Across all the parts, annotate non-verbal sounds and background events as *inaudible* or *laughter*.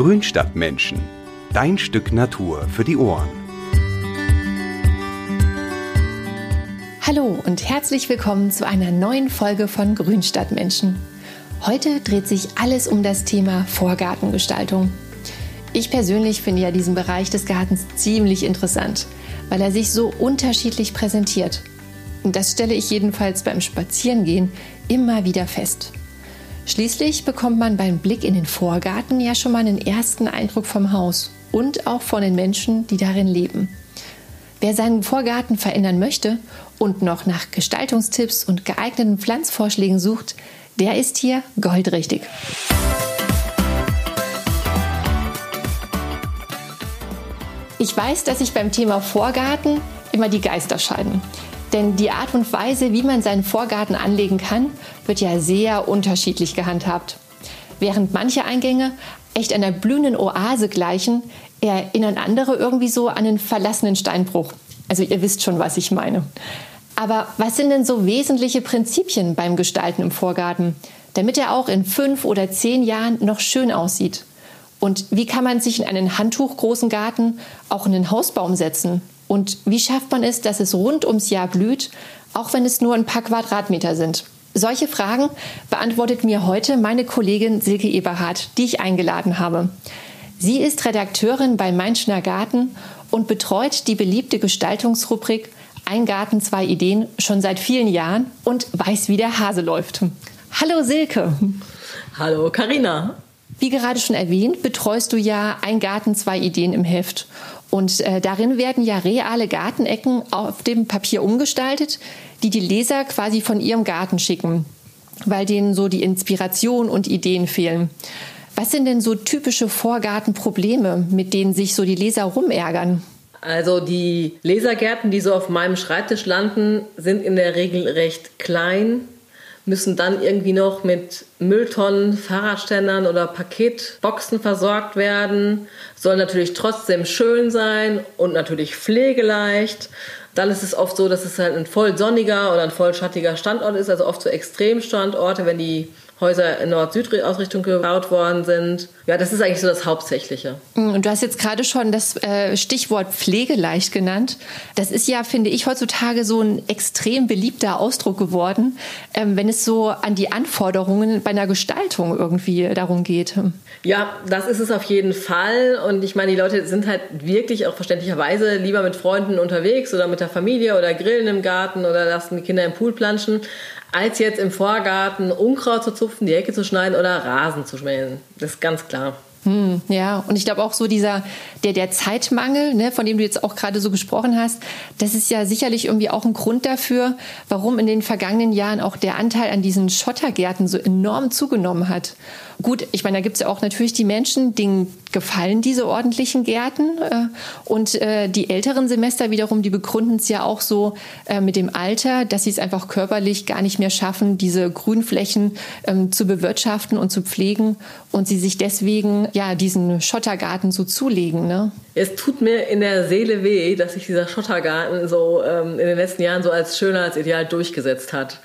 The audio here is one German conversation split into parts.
Grünstadtmenschen. Dein Stück Natur für die Ohren. Hallo und herzlich willkommen zu einer neuen Folge von Grünstadtmenschen. Heute dreht sich alles um das Thema Vorgartengestaltung. Ich persönlich finde ja diesen Bereich des Gartens ziemlich interessant, weil er sich so unterschiedlich präsentiert. Und das stelle ich jedenfalls beim Spazierengehen immer wieder fest. Schließlich bekommt man beim Blick in den Vorgarten ja schon mal einen ersten Eindruck vom Haus und auch von den Menschen, die darin leben. Wer seinen Vorgarten verändern möchte und noch nach Gestaltungstipps und geeigneten Pflanzvorschlägen sucht, der ist hier goldrichtig. Ich weiß, dass sich beim Thema Vorgarten immer die Geister scheiden. Denn die Art und Weise, wie man seinen Vorgarten anlegen kann, wird ja sehr unterschiedlich gehandhabt. Während manche Eingänge echt einer blühenden Oase gleichen, erinnern andere irgendwie so an einen verlassenen Steinbruch. Also ihr wisst schon, was ich meine. Aber was sind denn so wesentliche Prinzipien beim Gestalten im Vorgarten, damit er auch in fünf oder zehn Jahren noch schön aussieht? Und wie kann man sich in einen handtuchgroßen Garten auch einen Hausbaum setzen? Und wie schafft man es, dass es rund ums Jahr blüht, auch wenn es nur ein paar Quadratmeter sind? Solche Fragen beantwortet mir heute meine Kollegin Silke Eberhardt, die ich eingeladen habe. Sie ist Redakteurin bei Mainschner Garten und betreut die beliebte Gestaltungsrubrik Ein Garten, zwei Ideen schon seit vielen Jahren und weiß, wie der Hase läuft. Hallo Silke. Hallo Karina. Wie gerade schon erwähnt, betreust du ja Ein Garten, zwei Ideen im Heft. Und äh, darin werden ja reale Gartenecken auf dem Papier umgestaltet, die die Leser quasi von ihrem Garten schicken, weil denen so die Inspiration und Ideen fehlen. Was sind denn so typische Vorgartenprobleme, mit denen sich so die Leser rumärgern? Also die Lesergärten, die so auf meinem Schreibtisch landen, sind in der Regel recht klein, müssen dann irgendwie noch mit Mülltonnen, Fahrradständern oder Paketboxen versorgt werden, soll natürlich trotzdem schön sein und natürlich pflegeleicht. Dann ist es oft so, dass es halt ein voll sonniger oder ein voll schattiger Standort ist, also oft so Extremstandorte, wenn die Häuser in Nord-Süd-Ausrichtung gebaut worden sind. Ja, das ist eigentlich so das Hauptsächliche. Mm, und du hast jetzt gerade schon das äh, Stichwort pflegeleicht genannt. Das ist ja, finde ich, heutzutage so ein extrem beliebter Ausdruck geworden, ähm, wenn es so an die Anforderungen bei einer Gestaltung irgendwie darum geht. Ja, das ist es auf jeden Fall. Und ich meine, die Leute sind halt wirklich auch verständlicherweise lieber mit Freunden unterwegs oder mit der Familie oder grillen im Garten oder lassen die Kinder im Pool planschen als jetzt im Vorgarten Unkraut zu zupfen, die Ecke zu schneiden oder Rasen zu schmälen. Das ist ganz klar. Hm, ja, und ich glaube auch so dieser, der, der Zeitmangel, ne, von dem du jetzt auch gerade so gesprochen hast, das ist ja sicherlich irgendwie auch ein Grund dafür, warum in den vergangenen Jahren auch der Anteil an diesen Schottergärten so enorm zugenommen hat. Gut, ich meine, da gibt es ja auch natürlich die Menschen, denen gefallen diese ordentlichen Gärten. Äh, und äh, die älteren Semester wiederum, die begründen es ja auch so äh, mit dem Alter, dass sie es einfach körperlich gar nicht mehr schaffen, diese Grünflächen ähm, zu bewirtschaften und zu pflegen und sie sich deswegen ja diesen Schottergarten so zulegen. Ne? Es tut mir in der Seele weh, dass sich dieser Schottergarten so ähm, in den letzten Jahren so als Schönheitsideal durchgesetzt hat.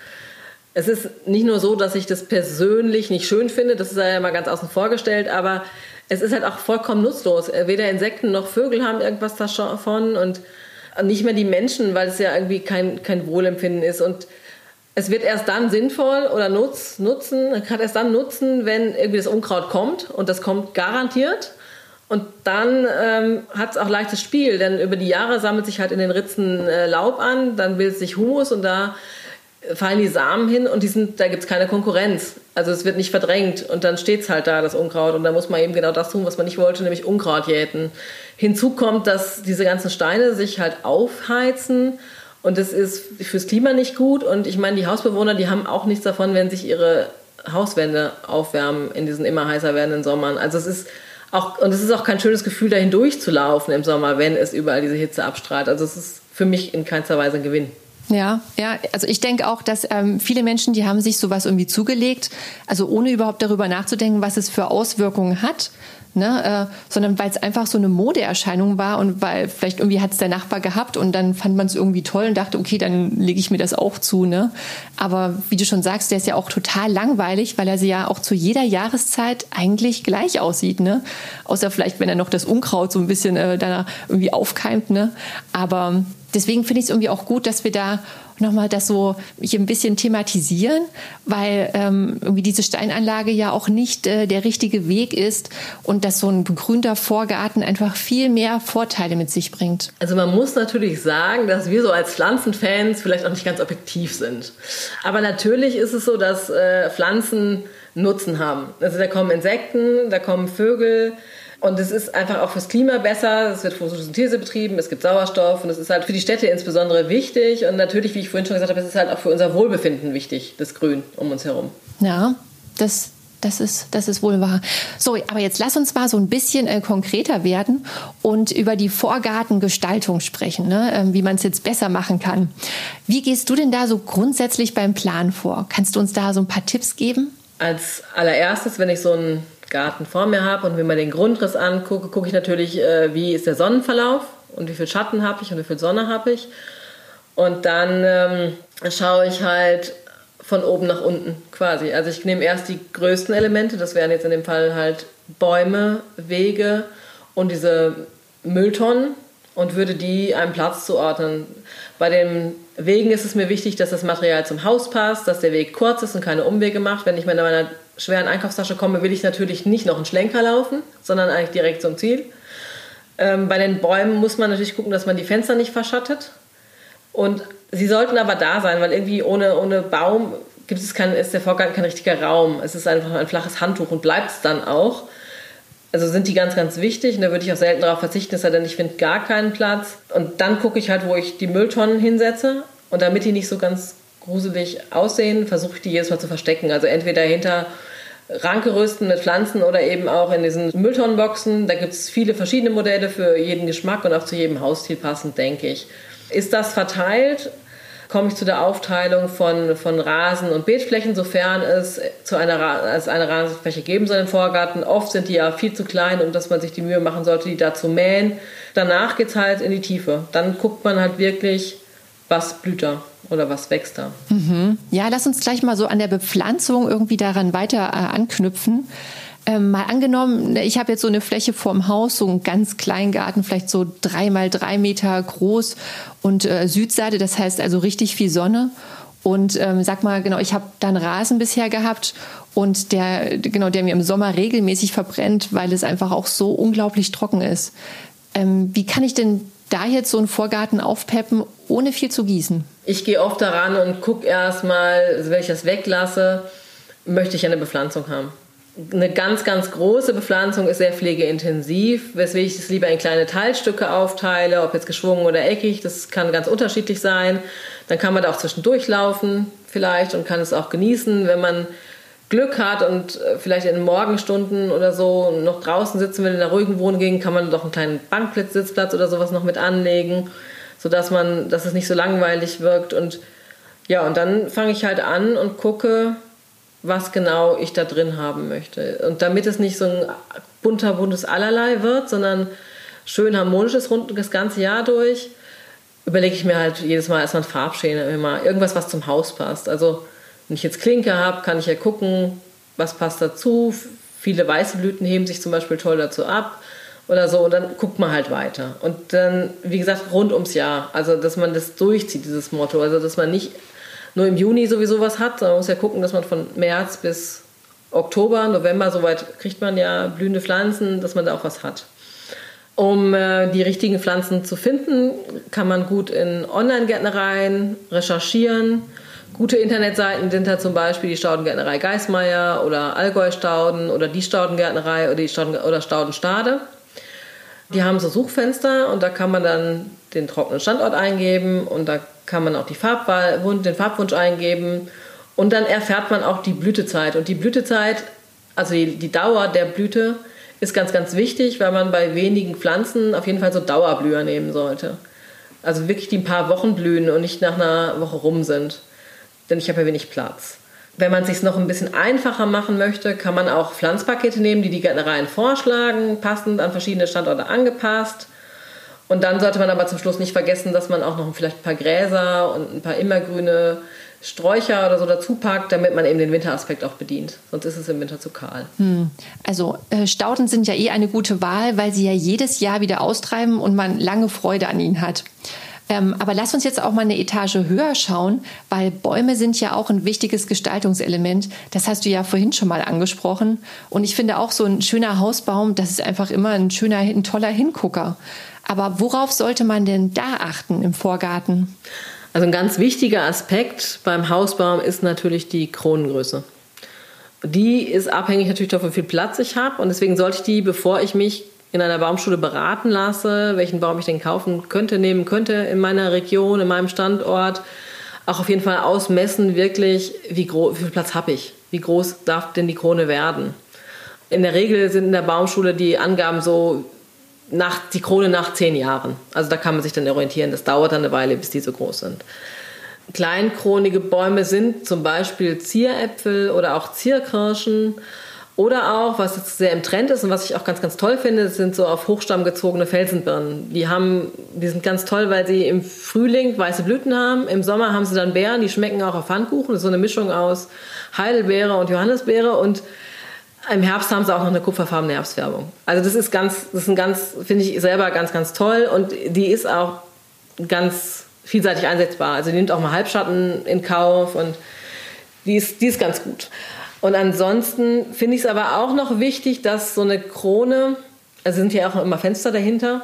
Es ist nicht nur so, dass ich das persönlich nicht schön finde, das ist ja mal ganz außen vor gestellt, aber es ist halt auch vollkommen nutzlos. Weder Insekten noch Vögel haben irgendwas davon und nicht mehr die Menschen, weil es ja irgendwie kein, kein Wohlempfinden ist. Und es wird erst dann sinnvoll oder nutz, nutzen, kann erst dann nutzen, wenn irgendwie das Unkraut kommt und das kommt garantiert. Und dann ähm, hat es auch leichtes Spiel, denn über die Jahre sammelt sich halt in den Ritzen äh, Laub an, dann bildet sich Humus und da fallen die Samen hin und die sind, da gibt es keine Konkurrenz. Also es wird nicht verdrängt und dann steht es halt da, das Unkraut. Und da muss man eben genau das tun, was man nicht wollte, nämlich Unkraut jäten. Hinzu kommt, dass diese ganzen Steine sich halt aufheizen und das ist fürs Klima nicht gut. Und ich meine, die Hausbewohner, die haben auch nichts davon, wenn sich ihre Hauswände aufwärmen in diesen immer heißer werdenden Sommern. Also es ist auch, und es ist auch kein schönes Gefühl, dahin durchzulaufen im Sommer, wenn es überall diese Hitze abstrahlt. Also es ist für mich in keinster Weise ein Gewinn. Ja, ja, also ich denke auch, dass ähm, viele Menschen, die haben sich sowas irgendwie zugelegt, also ohne überhaupt darüber nachzudenken, was es für Auswirkungen hat. ne? Äh, sondern weil es einfach so eine Modeerscheinung war und weil vielleicht irgendwie hat es der Nachbar gehabt und dann fand man es irgendwie toll und dachte, okay, dann lege ich mir das auch zu. Ne? Aber wie du schon sagst, der ist ja auch total langweilig, weil er sie ja auch zu jeder Jahreszeit eigentlich gleich aussieht. Ne? Außer vielleicht, wenn er noch das Unkraut so ein bisschen äh, da irgendwie aufkeimt. Ne? Aber deswegen finde ich es irgendwie auch gut, dass wir da nochmal das so hier ein bisschen thematisieren, weil ähm, irgendwie diese Steinanlage ja auch nicht äh, der richtige Weg ist und dass so ein begrünter Vorgarten einfach viel mehr Vorteile mit sich bringt. Also man muss natürlich sagen, dass wir so als Pflanzenfans vielleicht auch nicht ganz objektiv sind. Aber natürlich ist es so, dass äh, Pflanzen Nutzen haben. Also da kommen Insekten, da kommen Vögel, und es ist einfach auch fürs Klima besser. Es wird Photosynthese betrieben, es gibt Sauerstoff und es ist halt für die Städte insbesondere wichtig. Und natürlich, wie ich vorhin schon gesagt habe, es ist halt auch für unser Wohlbefinden wichtig, das Grün um uns herum. Ja, das, das ist, das ist wohl wahr. So, aber jetzt lass uns mal so ein bisschen äh, konkreter werden und über die Vorgartengestaltung sprechen, ne? ähm, wie man es jetzt besser machen kann. Wie gehst du denn da so grundsätzlich beim Plan vor? Kannst du uns da so ein paar Tipps geben? Als allererstes, wenn ich so ein Garten vor mir habe und mir mal den Grundriss angucke, gucke ich natürlich, äh, wie ist der Sonnenverlauf und wie viel Schatten habe ich und wie viel Sonne habe ich. Und dann ähm, schaue ich halt von oben nach unten quasi. Also ich nehme erst die größten Elemente, das wären jetzt in dem Fall halt Bäume, Wege und diese Mülltonnen und würde die einem Platz zuordnen. Bei den Wegen ist es mir wichtig, dass das Material zum Haus passt, dass der Weg kurz ist und keine Umwege macht. Wenn ich mit meiner schweren Einkaufstasche komme, will ich natürlich nicht noch einen Schlenker laufen, sondern eigentlich direkt zum Ziel. Ähm, bei den Bäumen muss man natürlich gucken, dass man die Fenster nicht verschattet. Und sie sollten aber da sein, weil irgendwie ohne, ohne Baum gibt es kein, ist der Vorgang kein richtiger Raum. Es ist einfach ein flaches Handtuch und bleibt es dann auch. Also sind die ganz, ganz wichtig. Und da würde ich auch selten darauf verzichten, es sei denn, ich finde gar keinen Platz. Und dann gucke ich halt, wo ich die Mülltonnen hinsetze. Und damit die nicht so ganz gruselig aussehen, versuche ich die jedes Mal zu verstecken. Also entweder hinter Rankerüsten mit Pflanzen oder eben auch in diesen Mülltonnenboxen. Da gibt es viele verschiedene Modelle für jeden Geschmack und auch zu jedem Hausstil passend, denke ich. Ist das verteilt? Komme ich zu der Aufteilung von, von Rasen und Beetflächen, sofern es zu einer, es eine Rasenfläche geben soll im Vorgarten. Oft sind die ja viel zu klein, um dass man sich die Mühe machen sollte, die da zu mähen. Danach geht es halt in die Tiefe. Dann guckt man halt wirklich, was blüht da oder was wächst da. Mhm. Ja, lass uns gleich mal so an der Bepflanzung irgendwie daran weiter äh, anknüpfen. Ähm, mal angenommen, ich habe jetzt so eine Fläche vorm Haus, so einen ganz kleinen Garten, vielleicht so drei mal drei Meter groß und äh, Südseite, das heißt also richtig viel Sonne. Und ähm, sag mal, genau, ich habe da einen Rasen bisher gehabt und der, genau, der mir im Sommer regelmäßig verbrennt, weil es einfach auch so unglaublich trocken ist. Ähm, wie kann ich denn da jetzt so einen Vorgarten aufpeppen, ohne viel zu gießen? Ich gehe oft daran und gucke erstmal, wenn ich das weglasse, möchte ich eine Bepflanzung haben. Eine ganz, ganz große Bepflanzung ist sehr pflegeintensiv, weswegen ich es lieber in kleine Teilstücke aufteile, ob jetzt geschwungen oder eckig, das kann ganz unterschiedlich sein. Dann kann man da auch zwischendurch laufen vielleicht und kann es auch genießen, wenn man Glück hat und äh, vielleicht in den Morgenstunden oder so noch draußen sitzen will in einer ruhigen Wohngegend, kann man doch einen kleinen Bankplatz, oder sowas noch mit anlegen, sodass man, dass es nicht so langweilig wirkt. Und ja, und dann fange ich halt an und gucke, was genau ich da drin haben möchte. Und damit es nicht so ein bunter, buntes Allerlei wird, sondern schön harmonisches rund das ganze Jahr durch, überlege ich mir halt jedes Mal erstmal ein Farbschema, irgendwas, was zum Haus passt. Also wenn ich jetzt Klinke habe, kann ich ja gucken, was passt dazu. Viele weiße Blüten heben sich zum Beispiel toll dazu ab oder so. Und dann guckt man halt weiter. Und dann, wie gesagt, rund ums Jahr. Also, dass man das durchzieht, dieses Motto. Also, dass man nicht nur im Juni sowieso was hat, sondern man muss ja gucken, dass man von März bis Oktober, November, soweit kriegt man ja blühende Pflanzen, dass man da auch was hat. Um äh, die richtigen Pflanzen zu finden, kann man gut in Online-Gärtnereien recherchieren Gute Internetseiten sind da zum Beispiel die Staudengärtnerei Geismeier oder Allgäu Stauden oder die Staudengärtnerei oder die Stauden oder Staudenstade. Die haben so Suchfenster und da kann man dann den trockenen Standort eingeben und da kann man auch die Farbwahl, den Farbwunsch eingeben und dann erfährt man auch die Blütezeit. Und die Blütezeit, also die, die Dauer der Blüte, ist ganz, ganz wichtig, weil man bei wenigen Pflanzen auf jeden Fall so Dauerblüher nehmen sollte. Also wirklich die ein paar Wochen blühen und nicht nach einer Woche rum sind denn ich habe ja wenig Platz. Wenn man es sich noch ein bisschen einfacher machen möchte, kann man auch Pflanzpakete nehmen, die die Gärtnereien vorschlagen, passend an verschiedene Standorte angepasst. Und dann sollte man aber zum Schluss nicht vergessen, dass man auch noch vielleicht ein paar Gräser und ein paar immergrüne Sträucher oder so dazu packt, damit man eben den Winteraspekt auch bedient. Sonst ist es im Winter zu kahl. Hm. Also äh, Stauden sind ja eh eine gute Wahl, weil sie ja jedes Jahr wieder austreiben und man lange Freude an ihnen hat. Ähm, aber lass uns jetzt auch mal eine Etage höher schauen, weil Bäume sind ja auch ein wichtiges Gestaltungselement. Das hast du ja vorhin schon mal angesprochen. Und ich finde auch so ein schöner Hausbaum, das ist einfach immer ein schöner, ein toller Hingucker. Aber worauf sollte man denn da achten im Vorgarten? Also ein ganz wichtiger Aspekt beim Hausbaum ist natürlich die Kronengröße. Die ist abhängig natürlich davon, wie viel Platz ich habe und deswegen sollte ich die, bevor ich mich in einer Baumschule beraten lasse, welchen Baum ich denn kaufen könnte, nehmen könnte in meiner Region, in meinem Standort, auch auf jeden Fall ausmessen, wirklich, wie, wie viel Platz habe ich, wie groß darf denn die Krone werden. In der Regel sind in der Baumschule die Angaben so, nach, die Krone nach zehn Jahren. Also da kann man sich dann orientieren. Das dauert dann eine Weile, bis die so groß sind. Kleinkronige Bäume sind zum Beispiel Zieräpfel oder auch Zierkirschen oder auch, was jetzt sehr im Trend ist und was ich auch ganz, ganz toll finde, sind so auf Hochstamm gezogene Felsenbirnen. Die, haben, die sind ganz toll, weil sie im Frühling weiße Blüten haben. Im Sommer haben sie dann Beeren, die schmecken auch auf Pfannkuchen. Das ist so eine Mischung aus Heidelbeere und Johannisbeere. Und im Herbst haben sie auch noch eine kupferfarbene Herbstfärbung. Also das ist ganz, das ist ein ganz, finde ich selber ganz, ganz toll. Und die ist auch ganz vielseitig einsetzbar. Also die nimmt auch mal Halbschatten in Kauf und die ist, die ist ganz gut. Und ansonsten finde ich es aber auch noch wichtig, dass so eine Krone, also sind ja auch immer Fenster dahinter,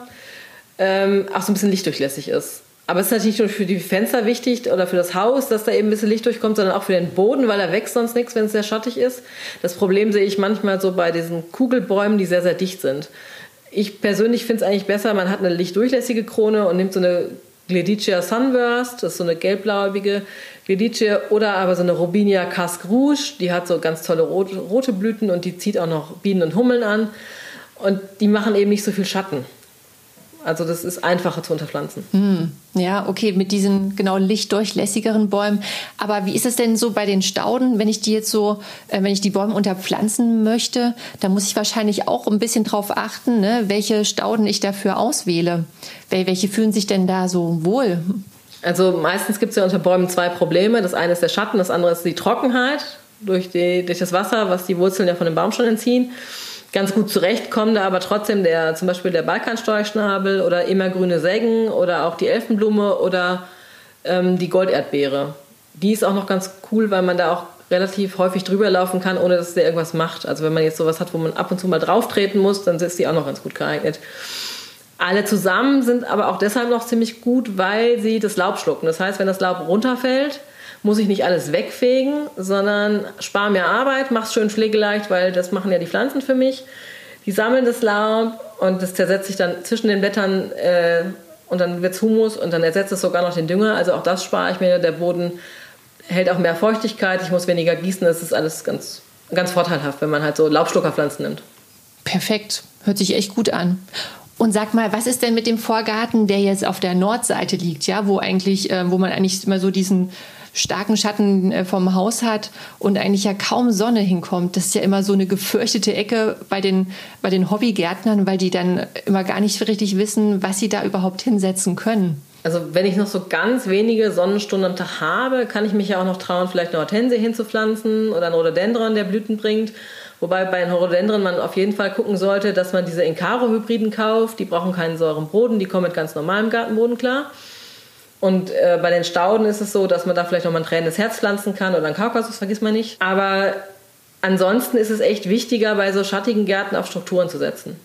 ähm, auch so ein bisschen lichtdurchlässig ist. Aber es ist natürlich nicht nur für die Fenster wichtig oder für das Haus, dass da eben ein bisschen Licht durchkommt, sondern auch für den Boden, weil da wächst sonst nichts, wenn es sehr schattig ist. Das Problem sehe ich manchmal so bei diesen Kugelbäumen, die sehr, sehr dicht sind. Ich persönlich finde es eigentlich besser, man hat eine lichtdurchlässige Krone und nimmt so eine Gledicia Sunburst, das ist so eine gelbblaubige Gledicia, oder aber so eine Robinia Casque Rouge, die hat so ganz tolle rote Blüten und die zieht auch noch Bienen und Hummeln an. Und die machen eben nicht so viel Schatten. Also das ist einfacher zu unterpflanzen. Hm. Ja, okay, mit diesen genau lichtdurchlässigeren Bäumen. Aber wie ist es denn so bei den Stauden, wenn ich die jetzt so, äh, wenn ich die Bäume unterpflanzen möchte, da muss ich wahrscheinlich auch ein bisschen drauf achten, ne, welche Stauden ich dafür auswähle. Welche fühlen sich denn da so wohl? Also meistens gibt es ja unter Bäumen zwei Probleme. Das eine ist der Schatten, das andere ist die Trockenheit durch, die, durch das Wasser, was die Wurzeln ja von dem Baum schon entziehen ganz gut zurechtkommen da aber trotzdem der, zum Beispiel der Balkansteuerschnabel oder immergrüne Seggen oder auch die Elfenblume oder ähm, die Golderdbeere. Die ist auch noch ganz cool, weil man da auch relativ häufig drüber laufen kann, ohne dass der irgendwas macht. Also wenn man jetzt sowas hat, wo man ab und zu mal drauf treten muss, dann ist die auch noch ganz gut geeignet. Alle zusammen sind aber auch deshalb noch ziemlich gut, weil sie das Laub schlucken. Das heißt, wenn das Laub runterfällt, muss ich nicht alles wegfegen, sondern spare mir Arbeit, mache es schön pflegeleicht, weil das machen ja die Pflanzen für mich. Die sammeln das Laub und das zersetzt sich dann zwischen den Blättern äh, und dann wird es Humus und dann ersetzt es sogar noch den Dünger. Also auch das spare ich mir. Der Boden hält auch mehr Feuchtigkeit, ich muss weniger gießen. Das ist alles ganz, ganz vorteilhaft, wenn man halt so Laubschluckerpflanzen nimmt. Perfekt, hört sich echt gut an. Und sag mal, was ist denn mit dem Vorgarten, der jetzt auf der Nordseite liegt, ja, wo eigentlich, äh, wo man eigentlich immer so diesen starken Schatten äh, vom Haus hat und eigentlich ja kaum Sonne hinkommt. Das ist ja immer so eine gefürchtete Ecke bei den, bei den Hobbygärtnern, weil die dann immer gar nicht richtig wissen, was sie da überhaupt hinsetzen können. Also wenn ich noch so ganz wenige Sonnenstunden am Tag habe, kann ich mich ja auch noch trauen, vielleicht eine Hortensie hinzupflanzen oder ein Rhododendron, der Blüten bringt. Wobei bei den Rhododendron man auf jeden Fall gucken sollte, dass man diese Incaro-Hybriden kauft. Die brauchen keinen sauren Boden, die kommen mit ganz normalem Gartenboden klar. Und äh, bei den Stauden ist es so, dass man da vielleicht noch mal ein tränendes Herz pflanzen kann oder ein Kaukasus, vergisst man nicht. Aber ansonsten ist es echt wichtiger, bei so schattigen Gärten auf Strukturen zu setzen.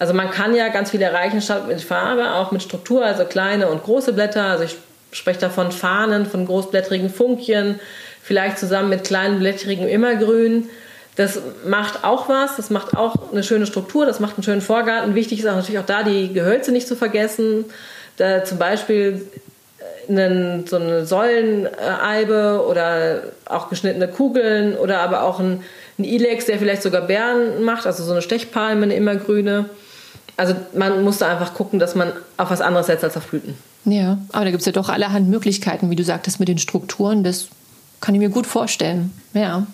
Also man kann ja ganz viel erreichen statt mit Farbe, auch mit Struktur, also kleine und große Blätter. Also ich spreche da von Fahnen, von großblättrigen Funkchen, vielleicht zusammen mit kleinen blättrigen Immergrün. Das macht auch was, das macht auch eine schöne Struktur, das macht einen schönen Vorgarten. Wichtig ist auch natürlich auch da die Gehölze nicht zu vergessen. Da zum Beispiel einen, so eine Säuleneibe oder auch geschnittene Kugeln oder aber auch ein, ein Ilex, der vielleicht sogar Beeren macht, also so eine Stechpalme, eine immergrüne. Also man muss da einfach gucken, dass man auf was anderes setzt als auf Blüten. Ja, aber da gibt es ja doch allerhand Möglichkeiten, wie du sagtest, mit den Strukturen. Das kann ich mir gut vorstellen. Ja.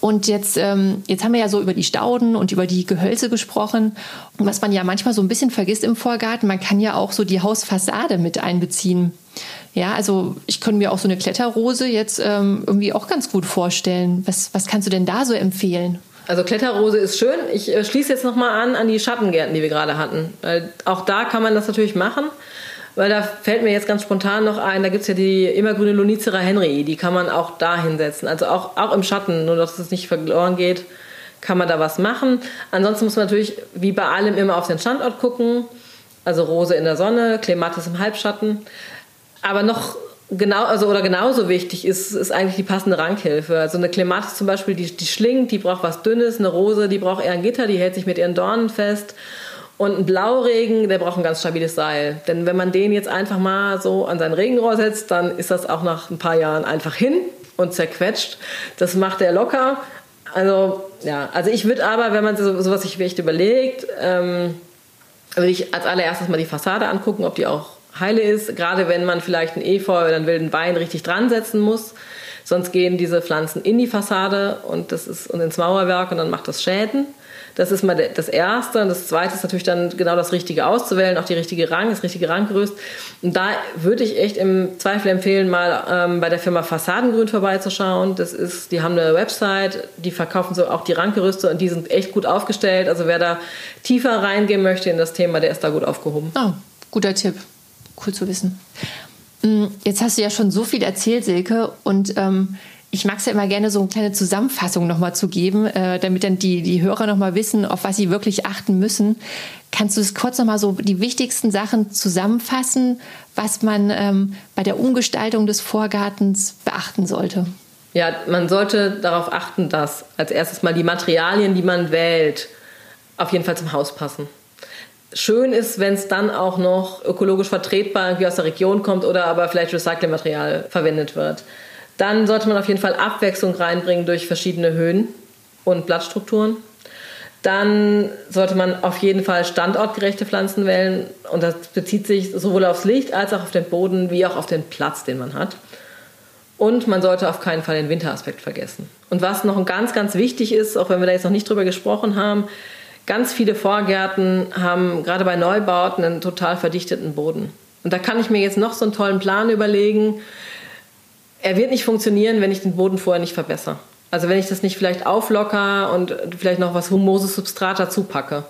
Und jetzt, ähm, jetzt haben wir ja so über die Stauden und über die Gehölze gesprochen. Und was man ja manchmal so ein bisschen vergisst im Vorgarten, man kann ja auch so die Hausfassade mit einbeziehen. Ja, also ich könnte mir auch so eine Kletterrose jetzt ähm, irgendwie auch ganz gut vorstellen. Was, was kannst du denn da so empfehlen? Also Kletterrose ist schön. Ich äh, schließe jetzt nochmal an an die Schattengärten, die wir gerade hatten. Weil auch da kann man das natürlich machen. Weil da fällt mir jetzt ganz spontan noch ein, da gibt es ja die immergrüne Lonicera Henry, die kann man auch da hinsetzen. Also auch, auch im Schatten, nur dass es nicht verloren geht, kann man da was machen. Ansonsten muss man natürlich wie bei allem immer auf den Standort gucken. Also Rose in der Sonne, Clematis im Halbschatten. Aber noch genau, also oder genauso wichtig ist, ist eigentlich die passende Rankhilfe. Also eine Clematis zum Beispiel, die, die schlingt, die braucht was Dünnes, eine Rose, die braucht eher ein Gitter, die hält sich mit ihren Dornen fest. Und ein Blauregen, der braucht ein ganz stabiles Seil. Denn wenn man den jetzt einfach mal so an sein Regenrohr setzt, dann ist das auch nach ein paar Jahren einfach hin und zerquetscht. Das macht er locker. Also, ja, also ich würde aber, wenn man so, sowas sich echt überlegt, ähm, würde ich als allererstes mal die Fassade angucken, ob die auch heile ist. Gerade wenn man vielleicht ein Efeu oder einen wilden Wein richtig dran setzen muss. Sonst gehen diese Pflanzen in die Fassade und, das ist, und ins Mauerwerk und dann macht das Schäden. Das ist mal das Erste. Und das Zweite ist natürlich dann genau das Richtige auszuwählen, auch die richtige Rang, das richtige Ranggerüst. Und da würde ich echt im Zweifel empfehlen, mal ähm, bei der Firma Fassadengrün vorbeizuschauen. Das ist, die haben eine Website, die verkaufen so auch die Ranggerüste und die sind echt gut aufgestellt. Also wer da tiefer reingehen möchte in das Thema, der ist da gut aufgehoben. Oh, guter Tipp. Cool zu wissen. Mm, jetzt hast du ja schon so viel erzählt, Silke, und ähm, ich mag es ja immer gerne, so eine kleine Zusammenfassung nochmal zu geben, äh, damit dann die, die Hörer nochmal wissen, auf was sie wirklich achten müssen. Kannst du es kurz nochmal so die wichtigsten Sachen zusammenfassen, was man ähm, bei der Umgestaltung des Vorgartens beachten sollte? Ja, man sollte darauf achten, dass als erstes mal die Materialien, die man wählt, auf jeden Fall zum Haus passen. Schön ist, wenn es dann auch noch ökologisch vertretbar irgendwie aus der Region kommt oder aber vielleicht Recyclingmaterial verwendet wird. Dann sollte man auf jeden Fall Abwechslung reinbringen durch verschiedene Höhen und Blattstrukturen. Dann sollte man auf jeden Fall standortgerechte Pflanzen wählen und das bezieht sich sowohl aufs Licht als auch auf den Boden wie auch auf den Platz, den man hat. Und man sollte auf keinen Fall den Winteraspekt vergessen. Und was noch ganz, ganz wichtig ist, auch wenn wir da jetzt noch nicht drüber gesprochen haben, ganz viele Vorgärten haben gerade bei Neubauten einen total verdichteten Boden. Und da kann ich mir jetzt noch so einen tollen Plan überlegen, er wird nicht funktionieren, wenn ich den Boden vorher nicht verbessere. Also wenn ich das nicht vielleicht auflocker und vielleicht noch was humoses Substrat dazu packe.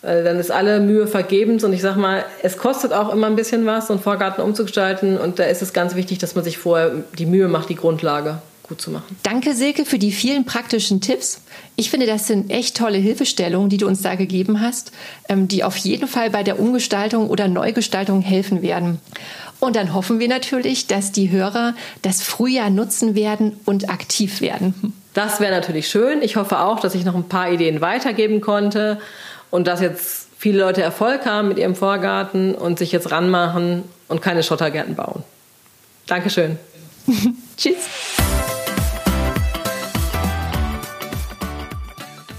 Dann ist alle Mühe vergebens und ich sag mal, es kostet auch immer ein bisschen was, so einen Vorgarten umzugestalten und da ist es ganz wichtig, dass man sich vorher die Mühe macht, die Grundlage gut zu machen. Danke, Silke, für die vielen praktischen Tipps. Ich finde, das sind echt tolle Hilfestellungen, die du uns da gegeben hast, ähm, die auf jeden Fall bei der Umgestaltung oder Neugestaltung helfen werden. Und dann hoffen wir natürlich, dass die Hörer das Frühjahr nutzen werden und aktiv werden. Das wäre natürlich schön. Ich hoffe auch, dass ich noch ein paar Ideen weitergeben konnte und dass jetzt viele Leute Erfolg haben mit ihrem Vorgarten und sich jetzt ranmachen und keine Schottergärten bauen. Dankeschön. *laughs* Tschüss.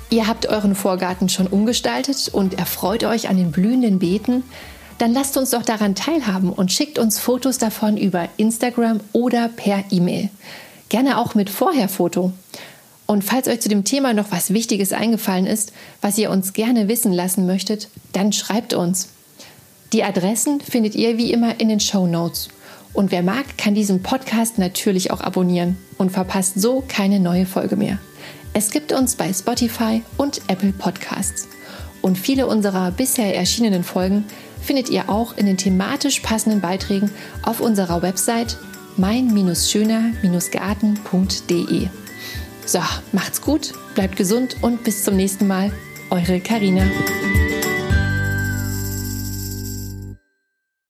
Ihr habt euren Vorgarten schon umgestaltet und erfreut euch an den blühenden Beeten dann lasst uns doch daran teilhaben und schickt uns Fotos davon über Instagram oder per E-Mail. Gerne auch mit Vorherfoto. Und falls euch zu dem Thema noch was Wichtiges eingefallen ist, was ihr uns gerne wissen lassen möchtet, dann schreibt uns. Die Adressen findet ihr wie immer in den Show Notes. Und wer mag, kann diesen Podcast natürlich auch abonnieren und verpasst so keine neue Folge mehr. Es gibt uns bei Spotify und Apple Podcasts. Und viele unserer bisher erschienenen Folgen findet ihr auch in den thematisch passenden Beiträgen auf unserer Website mein-schöner-garten.de. So, macht's gut, bleibt gesund und bis zum nächsten Mal. Eure Karina.